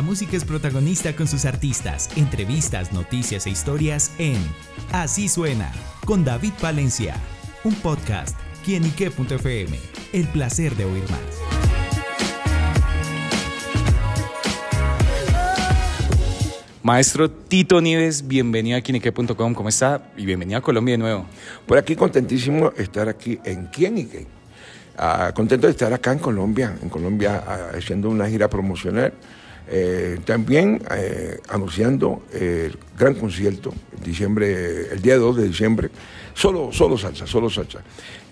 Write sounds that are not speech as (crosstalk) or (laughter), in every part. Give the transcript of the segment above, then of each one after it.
La música es protagonista con sus artistas, entrevistas, noticias e historias en Así Suena, con David Valencia, un podcast, quienique.fm, el placer de oír más. Maestro Tito Nieves, bienvenido a Quienique.com, ¿cómo está? Y bienvenido a Colombia de nuevo. Por aquí contentísimo estar aquí en Quienique. Ah, contento de estar acá en Colombia, en Colombia ah, haciendo una gira promocional. Eh, también eh, anunciando el gran concierto, diciembre, el día 2 de diciembre, solo, solo salsa, solo salsa.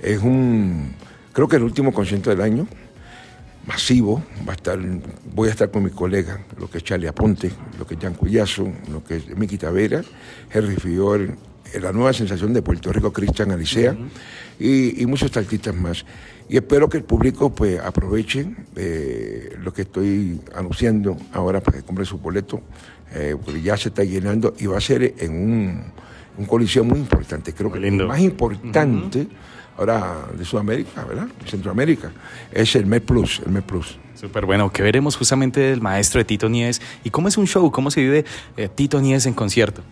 Es un, creo que el último concierto del año, masivo, va a estar, voy a estar con mi colega, lo que es Charlie Aponte, lo que es Jan Cuyazo, lo que es Miki Tavera, Henry Fior, la nueva sensación de Puerto Rico, Cristian Alicea, y, y, muchos artistas más. Y espero que el público pues aproveche eh, lo que estoy anunciando ahora para que compre su boleto, eh, porque ya se está llenando y va a ser en un, un coliseo muy importante. Creo que el más importante ahora de Sudamérica, ¿verdad? De Centroamérica, es el MED Plus, el MED Plus. Súper bueno, que veremos justamente del maestro de Tito Nieves y cómo es un show, cómo se vive eh, Tito Nieves en concierto.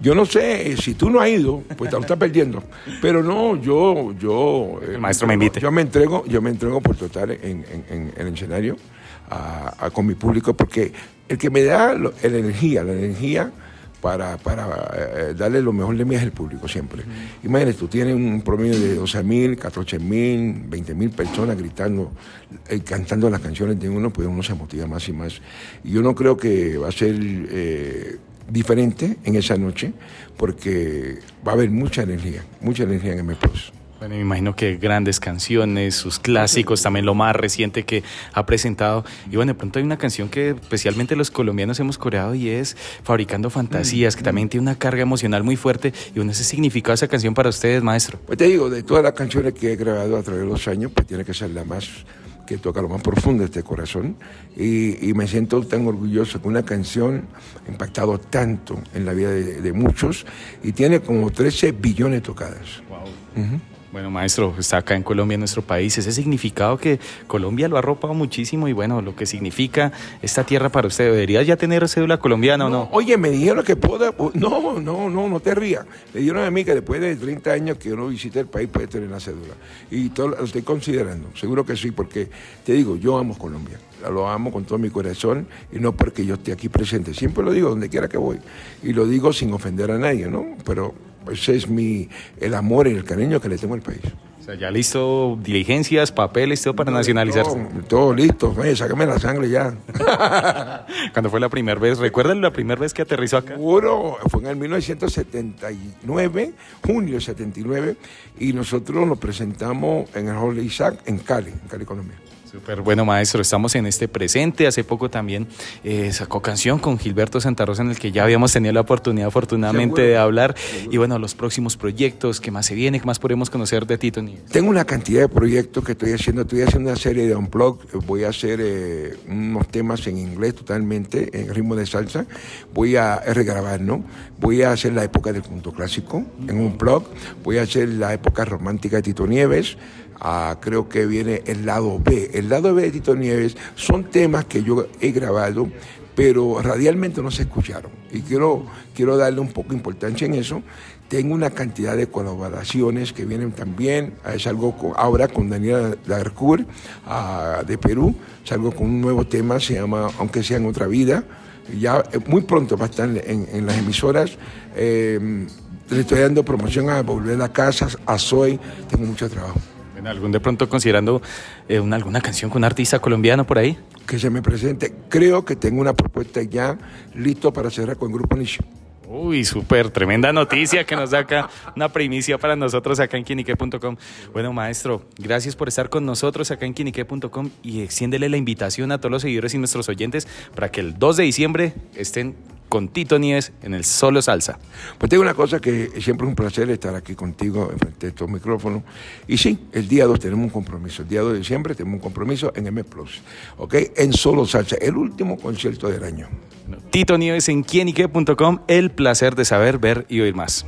Yo no sé, si tú no has ido, pues te lo estás perdiendo. Pero no, yo, yo. El maestro me invite. Yo me entrego, yo me entrego por total en, en, en el escenario a, a, con mi público, porque el que me da lo, la energía, la energía para, para eh, darle lo mejor de mí es el público siempre. Uh -huh. Imagínate, tú tienes un promedio de 12 mil, 14 mil, 20 mil personas gritando, eh, cantando las canciones de uno, pues uno se motiva más y más. Y yo no creo que va a ser eh, diferente en esa noche, porque va a haber mucha energía, mucha energía en M. Bueno, me imagino que grandes canciones, sus clásicos, también lo más reciente que ha presentado. Y bueno, de pronto hay una canción que especialmente los colombianos hemos coreado y es Fabricando Fantasías, que también tiene una carga emocional muy fuerte. Y bueno, ese significado de esa canción para ustedes, maestro. Pues te digo, de todas las canciones que he grabado a través de los años, pues tiene que ser la más que toca lo más profundo de este corazón y, y, me siento tan orgulloso que una canción ha impactado tanto en la vida de, de muchos y tiene como 13 billones tocadas. Wow. Uh -huh. Bueno, maestro, está acá en Colombia, en nuestro país, ese significado que Colombia lo ha arropado muchísimo y bueno, lo que significa esta tierra para usted, ¿debería ya tener cédula colombiana o no? Oye, me dijeron que puedo, no, no, no, no te rías. Me dijeron a mí que después de 30 años que uno visite el país puede tener la cédula. Y todo, lo estoy considerando, seguro que sí, porque te digo, yo amo Colombia lo amo con todo mi corazón y no porque yo esté aquí presente. Siempre lo digo donde quiera que voy. Y lo digo sin ofender a nadie, ¿no? Pero ese es mi, el amor y el cariño que le tengo al país. O sea, ya listo diligencias, papeles, todo para nacionalizarse. Todo, todo listo, Oye, sácame la sangre ya. (laughs) Cuando fue la primera vez? ¿Recuerdan la primera vez que aterrizó acá? Seguro, fue en el 1979, junio 79, y nosotros nos presentamos en el Hall Isaac en Cali, en Cali, Colombia. Súper bueno, maestro. Estamos en este presente. Hace poco también eh, sacó canción con Gilberto Santa Rosa, en el que ya habíamos tenido la oportunidad, afortunadamente, Seguro. de hablar. Seguro. Y bueno, los próximos proyectos, ¿qué más se viene? ¿Qué más podemos conocer de Tito Nieves? Tengo una cantidad de proyectos que estoy haciendo. Estoy haciendo una serie de unplug. Voy a hacer eh, unos temas en inglés totalmente, en ritmo de salsa. Voy a regrabar, ¿no? Voy a hacer la época del punto clásico en un blog. Voy a hacer la época romántica de Tito Nieves. Ah, creo que viene el lado B. El lado B de Tito Nieves son temas que yo he grabado, pero radialmente no se escucharon. Y quiero, quiero darle un poco de importancia en eso. Tengo una cantidad de colaboraciones que vienen también. Salgo con, ahora con Daniela Darcourt uh, de Perú. Salgo con un nuevo tema, se llama Aunque sea en otra vida. Ya eh, muy pronto va a estar en, las emisoras. Eh, le estoy dando promoción a Volver a Casa, a Soy. Tengo mucho trabajo. ¿Algún de pronto considerando eh, una, alguna canción con un artista colombiano por ahí? Que se me presente. Creo que tengo una propuesta ya listo para cerrar con Grupo Nicho. Uy, súper, tremenda noticia que nos da acá, una primicia para nosotros acá en quinique.com. Bueno, maestro, gracias por estar con nosotros acá en quinique.com y extiéndele la invitación a todos los seguidores y nuestros oyentes para que el 2 de diciembre estén con Tito Nieves en el Solo Salsa. Pues tengo una cosa que siempre es un placer estar aquí contigo frente a estos micrófonos. Y sí, el día 2 tenemos un compromiso. El día 2 de diciembre tenemos un compromiso en M Plus. ¿Ok? En Solo Salsa, el último concierto del año. Tito Nieves en quienique.com, el placer de saber, ver y oír más.